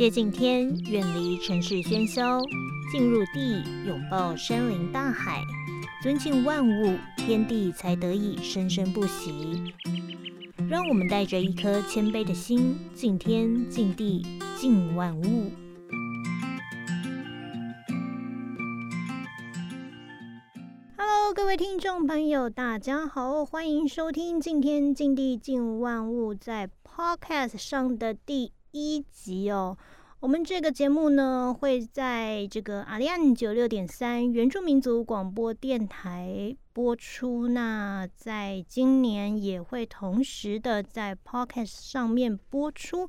接近天，远离城市喧嚣，进入地，拥抱山林大海，尊敬万物，天地才得以生生不息。让我们带着一颗谦卑的心，敬天、敬地、敬万物。各位听众朋友，大家好，欢迎收听《敬天、敬地、敬万物》在 Podcast 上的第一集哦。我们这个节目呢，会在这个阿利安九六点三原住民族广播电台播出。那在今年也会同时的在 Podcast 上面播出。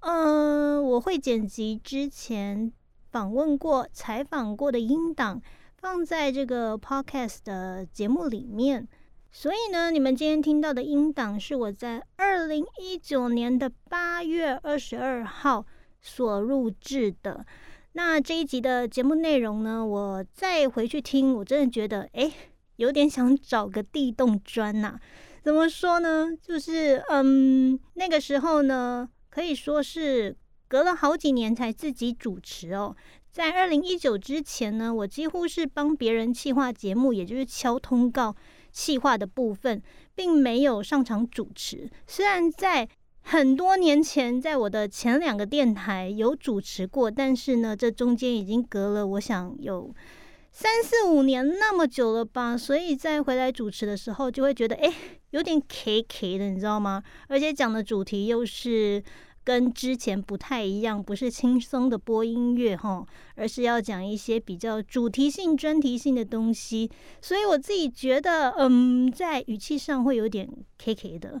嗯，我会剪辑之前访问过、采访过的音档，放在这个 Podcast 的节目里面。所以呢，你们今天听到的音档是我在二零一九年的八月二十二号。所录制的那这一集的节目内容呢，我再回去听，我真的觉得哎，有点想找个地洞钻呐。怎么说呢？就是嗯，那个时候呢，可以说是隔了好几年才自己主持哦。在二零一九之前呢，我几乎是帮别人企划节目，也就是敲通告企划的部分，并没有上场主持。虽然在很多年前，在我的前两个电台有主持过，但是呢，这中间已经隔了，我想有三四五年那么久了吧。所以再回来主持的时候，就会觉得哎，有点 K K 的，你知道吗？而且讲的主题又是跟之前不太一样，不是轻松的播音乐哈，而是要讲一些比较主题性、专题性的东西。所以我自己觉得，嗯，在语气上会有点 K K 的。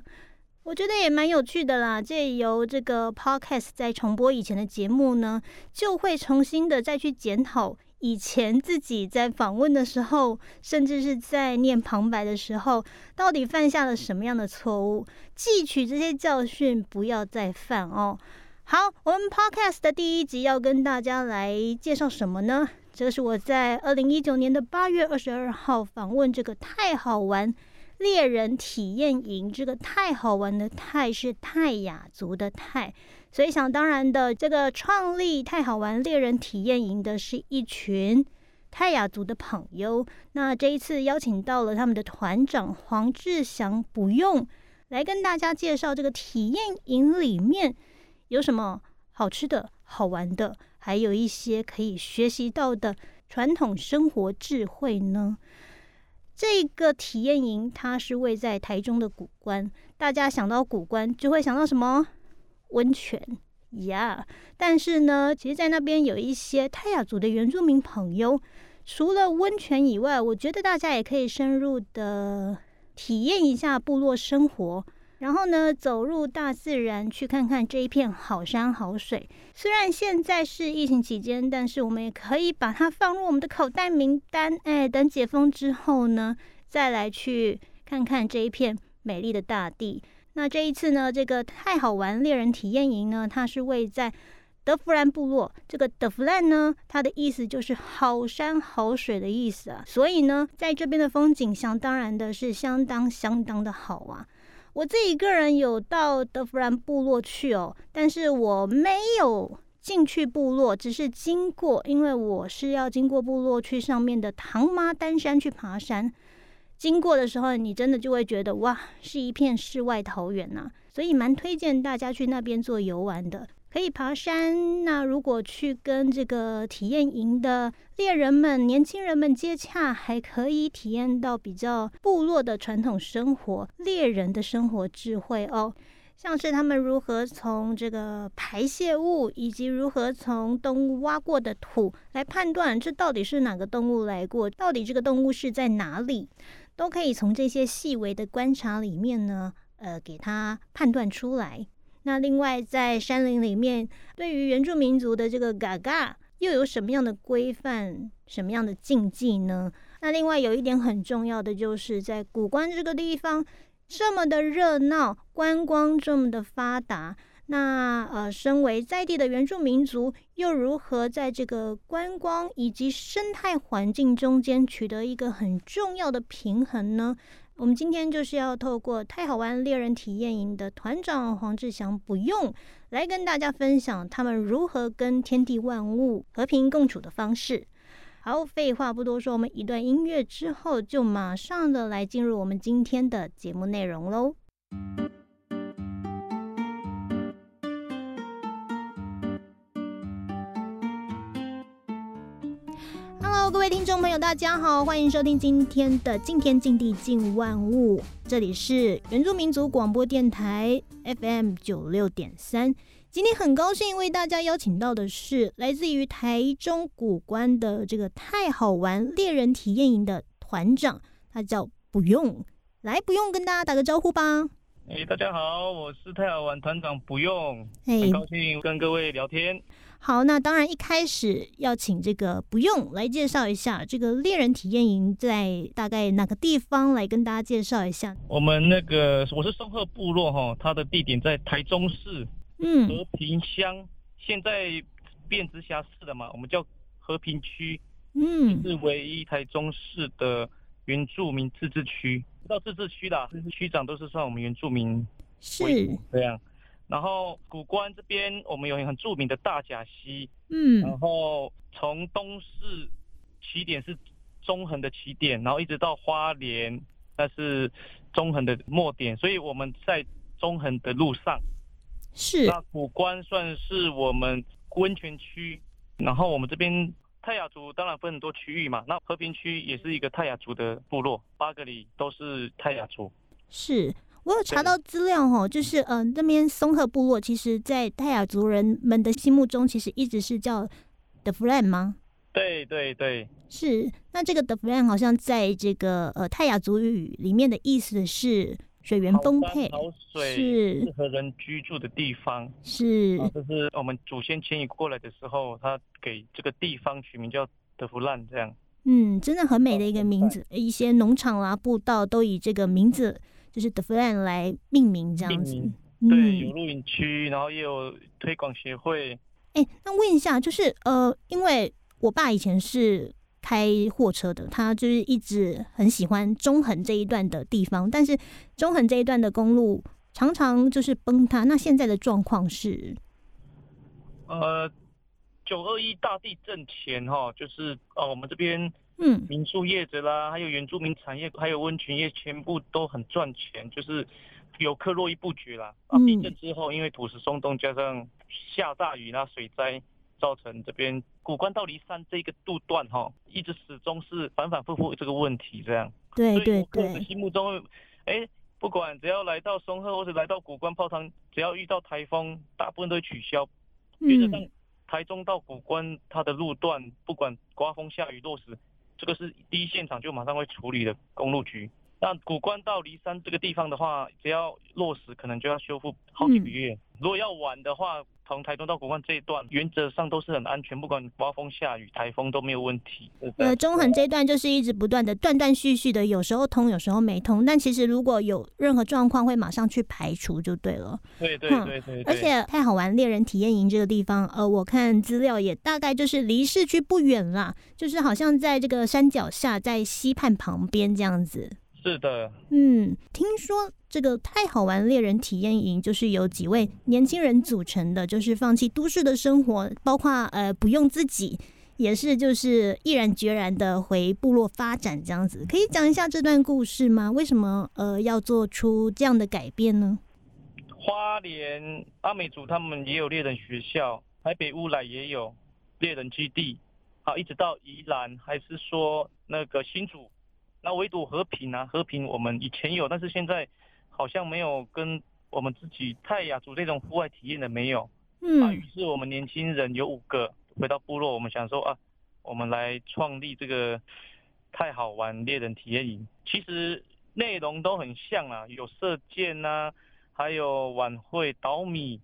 我觉得也蛮有趣的啦。借由这个 podcast 在重播以前的节目呢，就会重新的再去检讨以前自己在访问的时候，甚至是在念旁白的时候，到底犯下了什么样的错误，汲取这些教训，不要再犯哦。好，我们 podcast 的第一集要跟大家来介绍什么呢？这是我在二零一九年的八月二十二号访问这个太好玩。猎人体验营，这个太好玩的泰是泰雅族的泰，所以想当然的，这个创立太好玩猎人体验营的是一群泰雅族的朋友。那这一次邀请到了他们的团长黄志祥，不用来跟大家介绍这个体验营里面有什么好吃的好玩的，还有一些可以学习到的传统生活智慧呢。这个体验营，它是位在台中的古关。大家想到古关，就会想到什么温泉呀？但是呢，其实，在那边有一些泰雅族的原住民朋友。除了温泉以外，我觉得大家也可以深入的体验一下部落生活。然后呢，走入大自然，去看看这一片好山好水。虽然现在是疫情期间，但是我们也可以把它放入我们的口袋名单。哎，等解封之后呢，再来去看看这一片美丽的大地。那这一次呢，这个太好玩猎人体验营呢，它是位在德弗兰部落。这个德弗兰呢，它的意思就是好山好水的意思啊。所以呢，在这边的风景，想当然的是相当相当的好啊。我自己一个人有到德弗兰部落去哦，但是我没有进去部落，只是经过，因为我是要经过部落去上面的唐妈丹山去爬山。经过的时候，你真的就会觉得哇，是一片世外桃源呐，所以蛮推荐大家去那边做游玩的。可以爬山。那如果去跟这个体验营的猎人们、年轻人们接洽，还可以体验到比较部落的传统生活、猎人的生活智慧哦。像是他们如何从这个排泄物，以及如何从动物挖过的土来判断这到底是哪个动物来过，到底这个动物是在哪里，都可以从这些细微的观察里面呢，呃，给它判断出来。那另外，在山林里面，对于原住民族的这个嘎嘎，又有什么样的规范、什么样的禁忌呢？那另外有一点很重要的，就是在古关这个地方这么的热闹，观光这么的发达，那呃，身为在地的原住民族，又如何在这个观光以及生态环境中间取得一个很重要的平衡呢？我们今天就是要透过太好玩猎人体验营的团长黄志祥不用来跟大家分享他们如何跟天地万物和平共处的方式。好，废话不多说，我们一段音乐之后就马上的来进入我们今天的节目内容喽。各位听众朋友，大家好，欢迎收听今天的《敬天敬地敬万物》，这里是原住民族广播电台 FM 九六点三。今天很高兴为大家邀请到的是来自于台中古关的这个太好玩猎人体验营的团长，他叫不用，来不用跟大家打个招呼吧。哎，大家好，我是太好玩团长不用，很高兴跟各位聊天。好，那当然一开始要请这个不用来介绍一下这个猎人体验营在大概哪个地方来跟大家介绍一下。我们那个我是松鹤部落哈，它的地点在台中市嗯和平乡，现在变直辖市了嘛，我们叫和平区嗯，是唯一台中市的原住民自治区，到自治区的区长都是算我们原住民是这样。然后古关这边，我们有很著名的大甲溪，嗯，然后从东市起点是中横的起点，然后一直到花莲，那是中横的末点，所以我们在中横的路上。是。那古关算是我们温泉区，然后我们这边泰雅族当然分很多区域嘛，那和平区也是一个泰雅族的部落，八个里都是泰雅族。是。我有查到资料哈，就是嗯，那边松鹤部落，其实在泰雅族人们的心目中，其实一直是叫 The Friend 吗？对对对，是。那这个 The Friend 好像在这个呃泰雅族语里面的意思是水源丰沛，好水是适合人居住的地方。是，这是我们祖先迁移过来的时候，他给这个地方取名叫德弗兰，这样。嗯，真的很美的一个名字，一些农场啦、步道都以这个名字。就是 The Flan 来命名这样子，对，有露营区，然后也有推广协会。哎，那问一下，就是呃，因为我爸以前是开货车的，他就是一直很喜欢中横这一段的地方，但是中横这一段的公路常常就是崩塌。那现在的状况是？呃，九二一大地震前哈，就是哦，我们这边。嗯，民宿业者啦，还有原住民产业，还有温泉业，全部都很赚钱，就是游客络绎不绝啦。啊，地震之后，因为土石松动，加上下大雨啦水灾，造成这边古关到离山这个路段哈，一直始终是反反复复这个问题这样。对对对。的心目中，哎，不管只要来到松鹤或者来到古关泡汤，只要遇到台风，大部分都会取消。原则上，台中到古关它的路段，不管刮风下雨落石。这个是第一现场就马上会处理的公路局。那古关到骊山这个地方的话，只要落实，可能就要修复好几个月。如果要晚的话，从台东到古关这一段，原则上都是很安全，不管刮风下雨、台风都没有问题。呃，中横这一段就是一直不断的断断续续的，有时候通，有时候没通。但其实如果有任何状况，会马上去排除就对了。对对对对。而且太好玩，猎人体验营这个地方，呃，我看资料也大概就是离市区不远啦，就是好像在这个山脚下，在溪畔旁边这样子。是的，嗯，听说这个太好玩猎人体验营就是由几位年轻人组成的，就是放弃都市的生活，包括呃不用自己，也是就是毅然决然的回部落发展这样子，可以讲一下这段故事吗？为什么呃要做出这样的改变呢？花莲阿美族他们也有猎人学校，台北乌来也有猎人基地，好，一直到宜兰还是说那个新竹。那唯独和平啊，和平我们以前有，但是现在好像没有跟我们自己泰雅族这种户外体验的没有。嗯。于是我们年轻人有五个回到部落，我们想说啊，我们来创立这个太好玩猎人体验营。其实内容都很像啊，有射箭呐，还有晚会导米，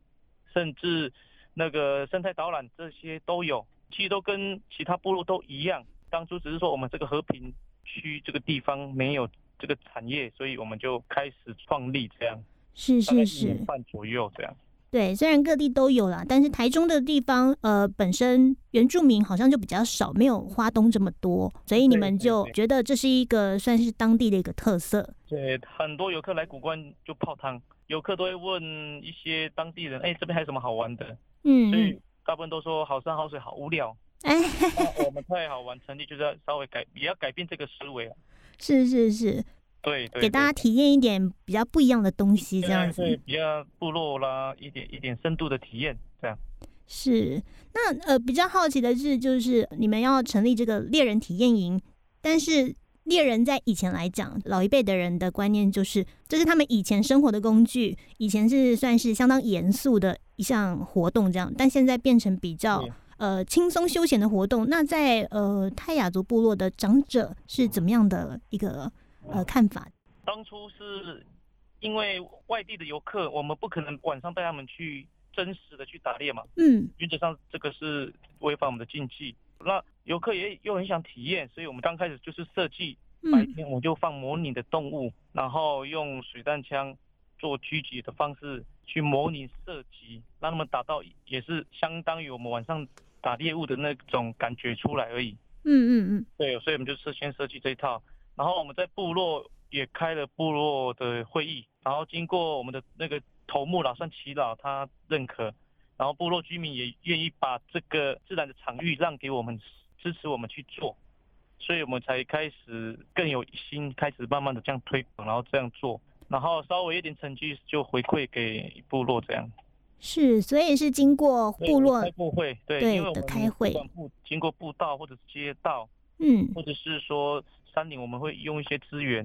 甚至那个生态导览这些都有。其实都跟其他部落都一样。当初只是说我们这个和平。区这个地方没有这个产业，所以我们就开始创立这样，是是是，半左右这样。对，虽然各地都有啦，但是台中的地方，呃，本身原住民好像就比较少，没有花东这么多，所以你们就觉得这是一个算是当地的一个特色。对，很多游客来古关就泡汤，游客都会问一些当地人，哎，这边还有什么好玩的？嗯，所以大部分都说好山好水好无聊。哎，我们太好玩，成立就是要稍微改，也要改变这个思维啊。是是是。对，给大家体验一点比较不一样的东西，这样子，比较部落啦，一点一点深度的体验，这样。是，那呃，比较好奇的是，就是你们要成立这个猎人体验营，但是猎人在以前来讲，老一辈的人的观念就是，这是他们以前生活的工具，以前是算是相当严肃的一项活动，这样，但现在变成比较呃轻松休闲的活动。那在呃泰雅族部落的长者是怎么样的一个？呃，看法。当初是因为外地的游客，我们不可能晚上带他们去真实的去打猎嘛。嗯。原则上这个是违反我们的禁忌。那游客也又很想体验，所以我们刚开始就是设计白天我就放模拟的动物，然后用水弹枪做狙击的方式去模拟射击，让他们打到也是相当于我们晚上打猎物的那种感觉出来而已。嗯嗯嗯。对，所以我们就是先设计这一套。然后我们在部落也开了部落的会议，然后经过我们的那个头目老算祈祷，他认可，然后部落居民也愿意把这个自然的场域让给我们，支持我们去做，所以我们才开始更有心，开始慢慢的这样推广，然后这样做，然后稍微一点成绩就回馈给部落这样。是，所以是经过部落开部会，对，因为我们开会，经过步道或者街道，嗯，或者是说。山林我们会用一些资源，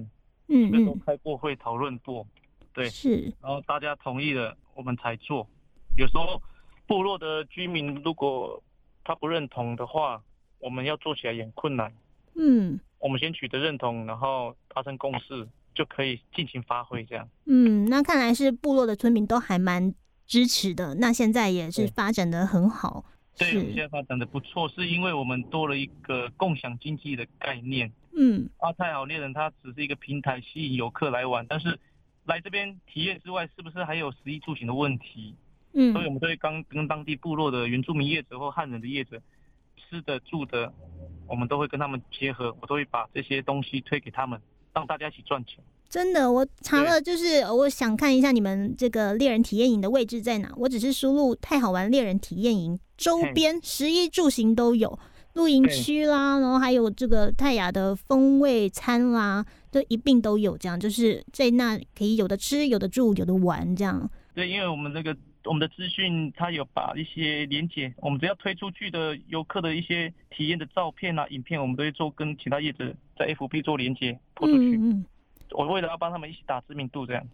嗯嗯，都开过会讨论过，对，是，然后大家同意了，我们才做。有时候部落的居民如果他不认同的话，我们要做起来也困难。嗯，我们先取得认同，然后达成共识，就可以尽情发挥这样。嗯，那看来是部落的村民都还蛮支持的，那现在也是发展的很好。对，我们现在发展的不错，是因为我们多了一个共享经济的概念。嗯，阿泰好猎人它只是一个平台，吸引游客来玩，但是来这边体验之外，是不是还有食衣住行的问题？嗯，所以我们都会刚跟当地部落的原住民业者或汉人的业者，吃的住的，我们都会跟他们结合，我都会把这些东西推给他们，让大家一起赚钱。真的，我查了，就是我想看一下你们这个猎人体验营的位置在哪，我只是输入“太好玩猎人体验营”，周边食衣住行都有。露营区啦，然后还有这个泰雅的风味餐啦，都一并都有。这样就是在那可以有的吃，有的住，有的玩，这样。对，因为我们这个我们的资讯，它有把一些连接，我们只要推出去的游客的一些体验的照片啊、影片，我们都会做跟其他业者在 FB 做连接，拖出去。嗯嗯。我为了要帮他们一起打知名度，这样。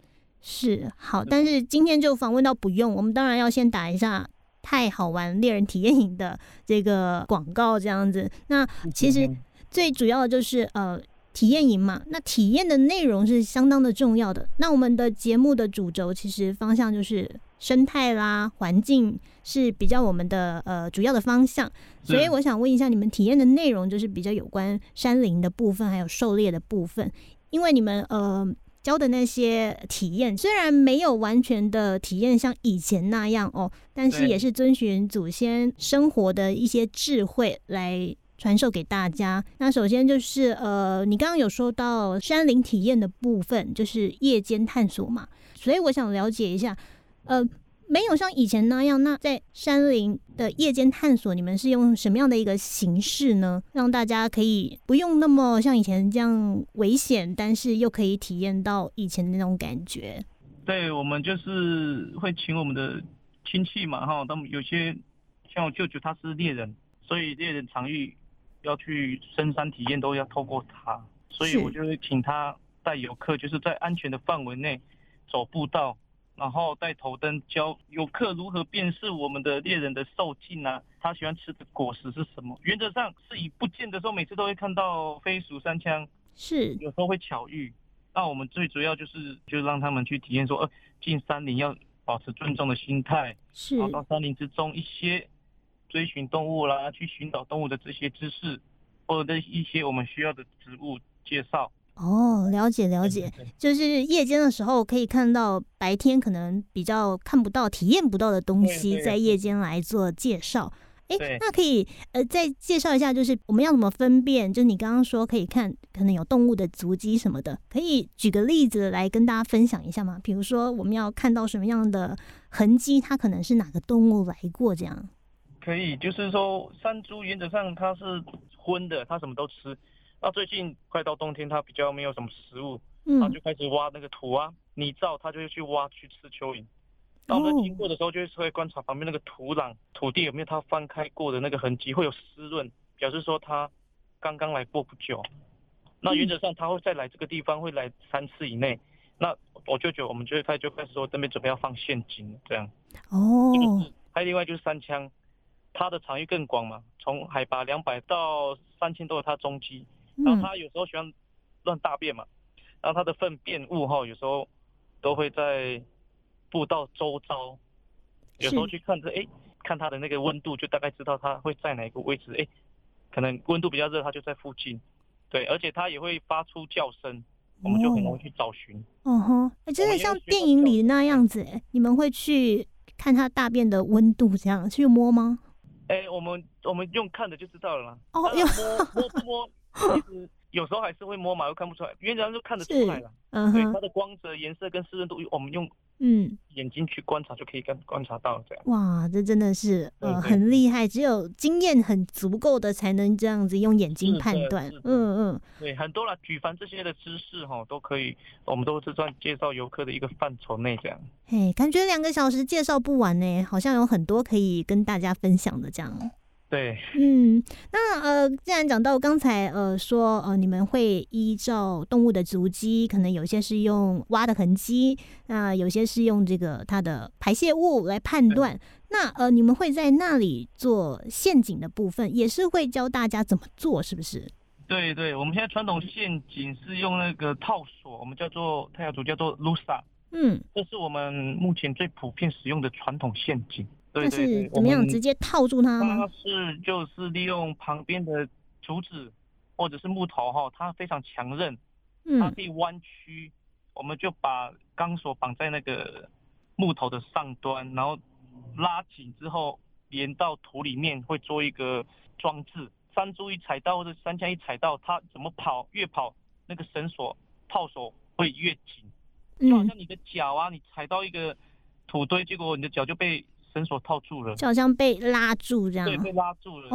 是好，但是今天就访问到不用，我们当然要先打一下。太好玩猎人体验营的这个广告这样子，那其实最主要的就是呃体验营嘛，那体验的内容是相当的重要的。那我们的节目的主轴其实方向就是生态啦、环境是比较我们的呃主要的方向，所以我想问一下，你们体验的内容就是比较有关山林的部分，还有狩猎的部分，因为你们呃。教的那些体验虽然没有完全的体验像以前那样哦，但是也是遵循祖先生活的一些智慧来传授给大家。那首先就是呃，你刚刚有说到山林体验的部分，就是夜间探索嘛，所以我想了解一下，呃。没有像以前那样，那在山林的夜间探索，你们是用什么样的一个形式呢？让大家可以不用那么像以前这样危险，但是又可以体验到以前的那种感觉。对，我们就是会请我们的亲戚嘛，哈，他们有些像我舅舅他是猎人，所以猎人常遇要去深山体验都要透过他，所以我就会请他带游客，就是在安全的范围内走步道。然后带头灯教游客如何辨识我们的猎人的兽径啊，他喜欢吃的果实是什么？原则上是以不见的时候，每次都会看到飞鼠三枪，是有时候会巧遇。那我们最主要就是就让他们去体验说，呃，进山林要保持尊重的心态，是到山林之中一些追寻动物啦，去寻找动物的这些知识，或者一些我们需要的植物介绍。哦，了解了解，就是夜间的时候可以看到白天可能比较看不到、体验不到的东西，在夜间来做介绍。哎，那可以呃再介绍一下，就是我们要怎么分辨？就是你刚刚说可以看可能有动物的足迹什么的，可以举个例子来跟大家分享一下吗？比如说我们要看到什么样的痕迹，它可能是哪个动物来过这样。可以，就是说山猪原则上它是荤的，它什么都吃。那最近快到冬天，它比较没有什么食物，它嗯就开始挖那个土啊、泥沼，它就会去挖去吃蚯蚓。那我们哦经过的时候，就会会观察旁边那个土壤、土地有没有它翻开过的那个痕迹，会有湿润，表示说它刚刚来过不久。那原则上它会再来这个地方，会来三次以内。那我舅舅我们就会开就开始说这边准备要放陷阱了，这样。哦还有另外就是三枪，它的场域更广嘛，从海拔两百到三千都有它踪迹。然后嗯它有时候喜欢乱大便嘛，然后它的粪便物哈，有时候都会在步道周遭，有时候去看这哎，看它的那个温度，就大概知道它会在哪个位置，哎，可能温度比较热，它就在附近，对，而且它也会发出叫声，我们就很容易去找寻。哦吼，哎，真的像电影里那样子哎，你们会去看它大便的温度，这样去摸吗？哎，我们我们用看的就知道了啦。哦摸摸不摸，其实有时候还是会摸嘛，又看不出来，原则上就看得出来了。嗯哼它，的光泽、颜色跟湿润度，我们用嗯，眼睛去观察就可以看观察到这样。哇，这真的是呃对对很厉害，只有经验很足够的才能这样子用眼睛判断嗯嗯，对，很多了，举凡这些的知识哈，都可以，我们都是算介绍游客的一个范畴内这样。嘿，感觉两个小时介绍不完呢，好像有很多可以跟大家分享的这样。对，嗯，那呃，既然讲到刚才呃说呃，你们会依照动物的足迹，可能有些是用挖的痕迹，那有些是用这个它的排泄物来判断。那呃，你们会在那里做陷阱的部分，也是会教大家怎么做，是不是？对对，我们现在传统陷阱是用那个套索，我们叫做泰雅族叫做 lusa，嗯，这是我们目前最普遍使用的传统陷阱。对那对对，是怎么样直接套住它它吗？是就是利用旁边的竹子或者是木头哈，它非常强韧，它嗯可以弯曲，我们就把钢索绑在那个木头的上端，然后拉紧之后连到土里面，会做一个装置。山猪一踩到或者山枪一踩到，它怎么跑越跑那个绳索套索会越紧，就好嗯，像你的脚啊，你踩到一个土堆，结果你的脚就被绳索套住了，就好像被拉住这样对，。被拉住了，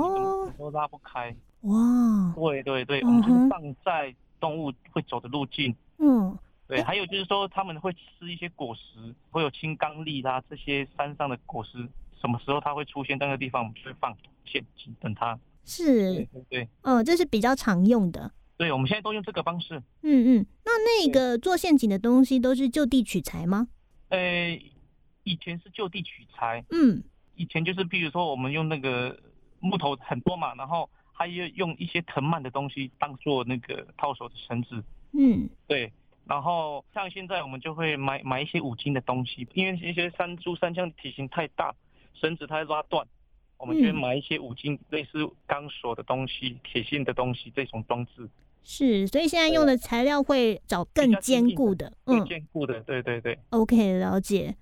都拉不开。哇，对对对，我们就是放在动物会走的路径。嗯，对，还有就是说他们会吃一些果实，会有青冈栎啦这些山上的果实，什么时候它会出现在那个地方，我们就会放陷阱等它。对是，对对，呃，这是比较常用的。对，我们现在都用这个方式。嗯嗯，那那个做陷阱的东西都是就地取材吗？呃，以前是就地取材，嗯以前就是比如说我们用那个木头很多嘛，然后还有用一些藤蔓的东西当做那个套手的绳子。嗯对，然后像现在我们就会买买一些五金的东西，因为一些山猪、山枪体型太大，绳子它会拉断，我们就会嗯买一些五金类似钢索的东西、铁线的东西这种装置，是，所以现在用的材料会找更坚固的。最嗯坚固的。对对对，，OK，了解。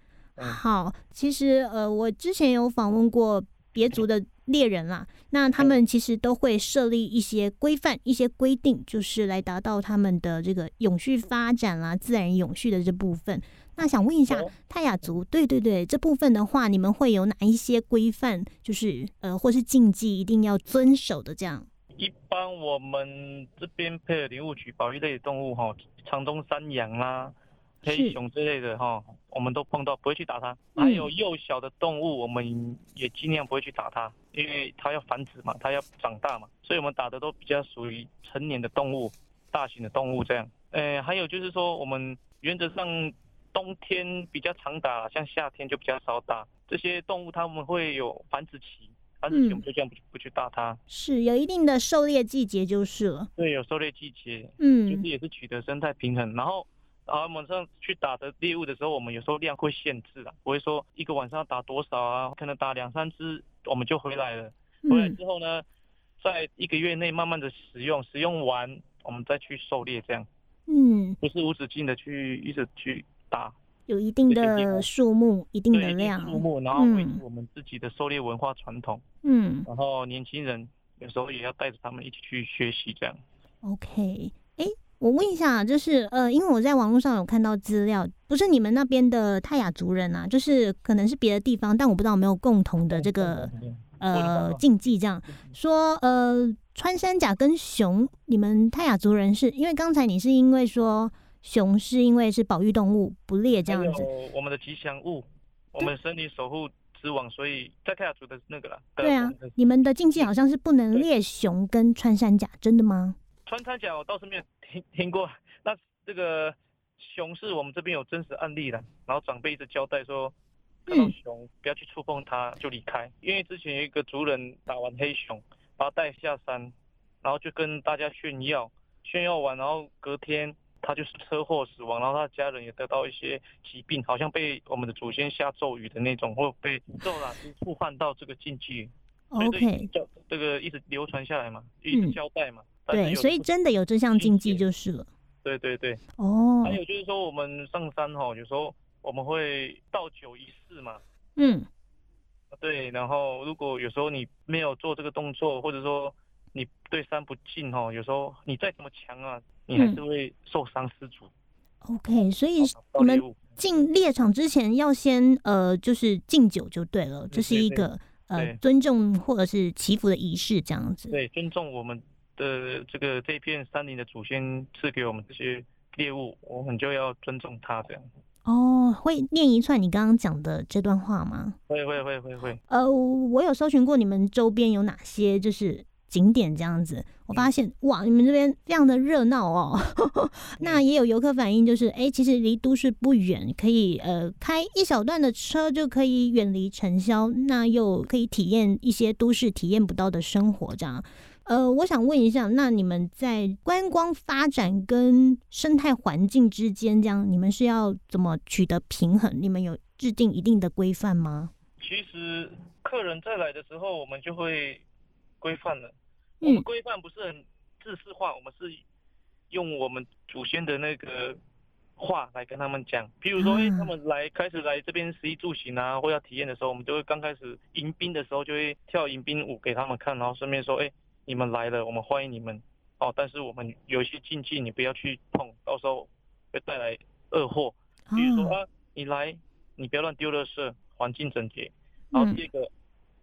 嗯好，其实呃，我之前有访问过别族的猎人啦，那他们其实都会设立一些规范、一些规定，就是来达到他们的这个永续发展啦、自然永续的这部分。那想问一下，泰雅族，对对对，这部分的话，你们会有哪一些规范，就是呃，或是禁忌一定要遵守的这样？一般我们这边配合林务局保育类的动物哈，长东山羊啦、黑熊之类的哈，我们都碰到不会去打它。嗯还有幼小的动物，我们也尽量不会去打它，因为它要繁殖嘛，它要长大嘛，所以我们打的都比较属于成年的动物、大型的动物这样。呃，还有就是说，我们原则上冬天比较常打，像夏天就比较少打。这些动物它们会有繁殖期，繁殖期嗯我们就这样不不去打它。是有一定的狩猎季节就是了。对，有狩猎季节，嗯就是嗯也是取得生态平衡。然后，然后晚上去打的猎物的时候，我们有时候量会限制啊，不会说一个晚上打多少啊，可能打两三只我们就回来了。回来嗯，之后呢，在一个月内慢慢的使用，使用完我们再去狩猎这样。嗯，不是无止境的去一直去打，有一定的数目，一定的量，数目，然后维持嗯我们自己的狩猎文化传统，嗯。然后年轻人有时候也要带着他们一起去学习，这样。，OK，哎，我问一下，就是呃，因为我在网络上有看到资料，不是你们那边的泰雅族人啊，就是可能是别的地方，但我不知道有没有共同的这个呃禁忌，这样说呃，穿山甲跟熊，你们泰雅族人是因为刚才你是因为说熊是因为是保育动物不猎这样子，有我们的吉祥物，我们森林守护之王，所以在泰雅族的那个啦。对啊你们的禁忌好像是不能猎熊跟穿山甲，真的吗？穿山甲我倒是没有听听过，那这个熊是我们这边有真实案例的，然后长辈一直交代说，看到嗯熊不要去触碰它就离开，因为之前有一个族人打完黑熊，把它带下山，然后就跟大家炫耀，炫耀完，然后隔天他就是车祸死亡，然后他的家人也得到一些疾病，好像被我们的祖先下咒语的那种，或被咒啦触犯到这个禁忌，所以这 OK，这个一直流传下来嘛，一直嗯交代嘛。对，所以真的有这项禁忌就是了。对对对，哦还，有就是说我们上山哈，有时候我们会倒酒仪式嘛，嗯，对，然后如果有时候你没有做这个动作，或者说你对山不敬哈，有时候你再怎么强啊，你还嗯是会受伤失足。OK，所以找到你们进猎场之前要先呃，就是敬酒就对了，这是一个呃尊重或者是祈福的仪式这样子。对尊重我们的这个这片山林的祖先赐给我们这些猎物，我们就要尊重它这样。哦，会念一串你刚刚讲的这段话吗？会会会会会，呃，我有搜寻过你们周边有哪些就是景点这样子，我发现哇，你们这边非常的热闹哦。那也有游客反映，就是哎、其实离都市不远，可以呃开一小段的车就可以远离尘嚣，那又可以体验一些都市体验不到的生活这样。呃，我想问一下，那你们在观光发展跟生态环境之间，这样你们是要怎么取得平衡？你们有制定一定的规范吗？其实客人再来的时候，我们就会规范了。我们嗯规范不是很制式化，我们是用我们祖先的那个话来跟他们讲。譬如说，哎、啊他们来开始来这边食衣住行啊，或要体验的时候，我们就会刚开始迎宾的时候就会跳迎宾舞给他们看，然后顺便说，哎、你们来了，我们欢迎你们。哦，但是我们有一些禁忌，你不要去碰，到时候会带来恶祸。比如说啊啊，你来，你不要乱丢垃圾，环境整洁。然后嗯第二个，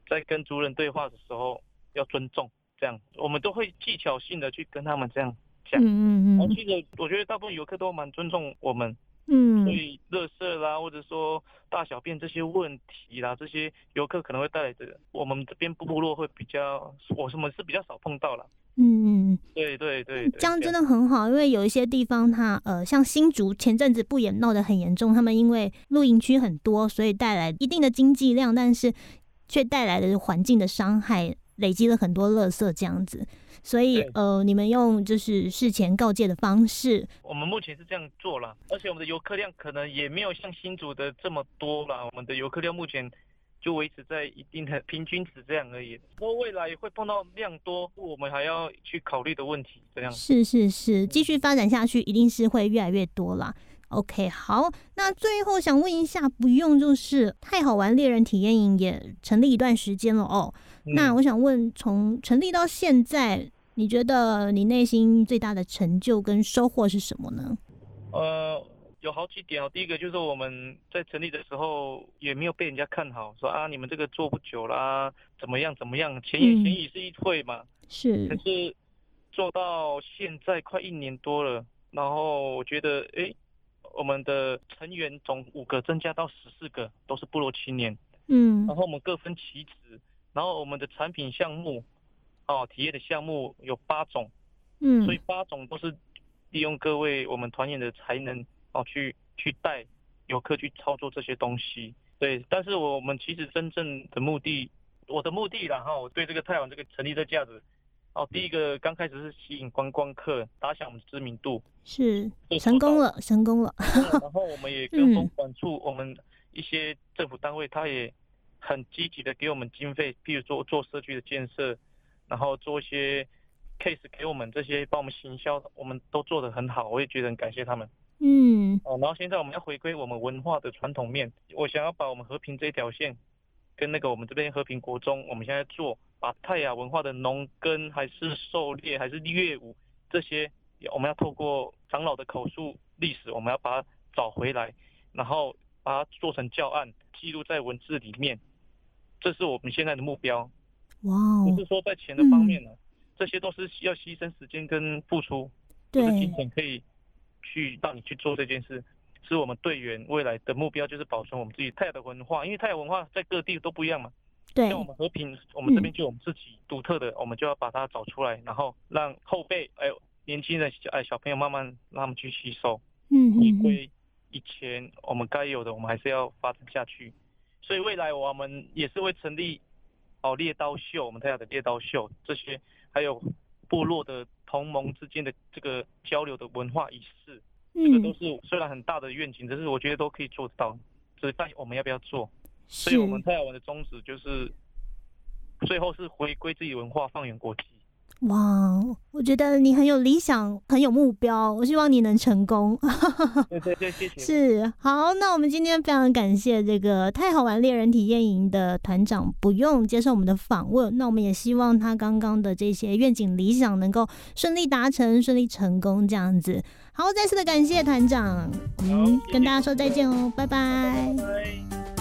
在跟族人对话的时候要尊重，这样我们都会技巧性的去跟他们这样讲。嗯嗯嗯我记得我觉得大部分游客都蛮尊重我们，嗯所以垃圾啦，或者说大小便这些问题啦，这些游客可能会带来的，我们这边部落会比较，我们是比较少碰到了。嗯嗯，对对对，对这样真的很好，因为有一些地方它呃，像新竹前阵子不也闹得很严重，他们因为露营区很多，所以带来一定的经济量，但是却带来的环境的伤害，累积了很多垃圾这样子。所以呃，你们用就是事前告诫的方式，我们目前是这样做了，而且我们的游客量可能也没有像新竹的这么多啦。我们的游客量目前就维持在一定的平均值这样而已。不过未来会碰到量多，我们还要去考虑的问题，这样。是是是，继续发展下去，一定是会越来越多啦。OK，好，那最后想问一下，不用就是太好玩猎人体验营也成立一段时间了哦。那嗯我想问，从成立到现在，你觉得你内心最大的成就跟收获是什么呢？呃，有好几点哦。第一个就是我们在成立的时候也没有被人家看好，说啊你们这个做不久啦，怎么样怎么样，前也嗯钱也是一退嘛。是可是，是做到现在快一年多了，然后我觉得，诶，我们的成员从五个增加到十四个，都是部落青年。嗯然后我们各分其职，然后我们的产品项目，哦，体验的项目有八种，嗯。所以八种都是利用各位我们团员的才能，哦，去去带游客去操作这些东西。对，但是我们其实真正的目的，我的目的啦哈，我对这个太阳这个成立的价值，哦，第一个刚开始是吸引观光客，打响我们的知名度，是成功了，成功了。然后我们也跟嗯。风管处，我们一些政府单位，他也很积极的给我们经费，譬如说做社区的建设，然后做一些 case 给我们这些帮我们行销，我们都做得很好，我也觉得很感谢他们。嗯哦，然后现在我们要回归我们文化的传统面，我想要把我们和平这一条线，跟那个我们这边和平国中，我们现在做把泰雅文化的农耕还是狩猎还是乐舞这些，我们要透过长老的口述历史，我们要把它找回来，然后把它做成教案，记录在文字里面，这是我们现在的目标。哇哦不是说在钱的方面呢、这些都是需要牺牲时间跟付出，不是金对钱可以去让你去做这件事。是我们队员未来的目标，就是保存我们自己泰雅的文化，因为泰雅文化在各地都不一样嘛。对像我们和平，我们这边就有我们自己独特的，我们就要把它找出来，然后让后辈哎年轻人小哎小朋友慢慢让他们去吸收，嗯回归以前我们该有的，我们还是要发展下去。所以未来我们也是会成立哦猎刀秀，我们泰雅的猎刀秀这些，还有部落的同盟之间的这个交流的文化仪式，这个都嗯是虽然很大的愿景，但是我觉得都可以做得到，只是看我们要不要做。所以我们泰雅文的宗旨就是，最后是回归自己文化，放眼国际。哇，我觉得你很有理想，很有目标，我希望你能成功。对对对，谢谢。是好，那我们今天非常感谢这个太好玩猎人体验营的团长不用接受我们的访问，那我们也希望他刚刚的这些愿景理想能够顺利达成、顺利成功这样子。好，再次的感谢团长，我们好谢谢跟大家说再见哦，拜拜拜。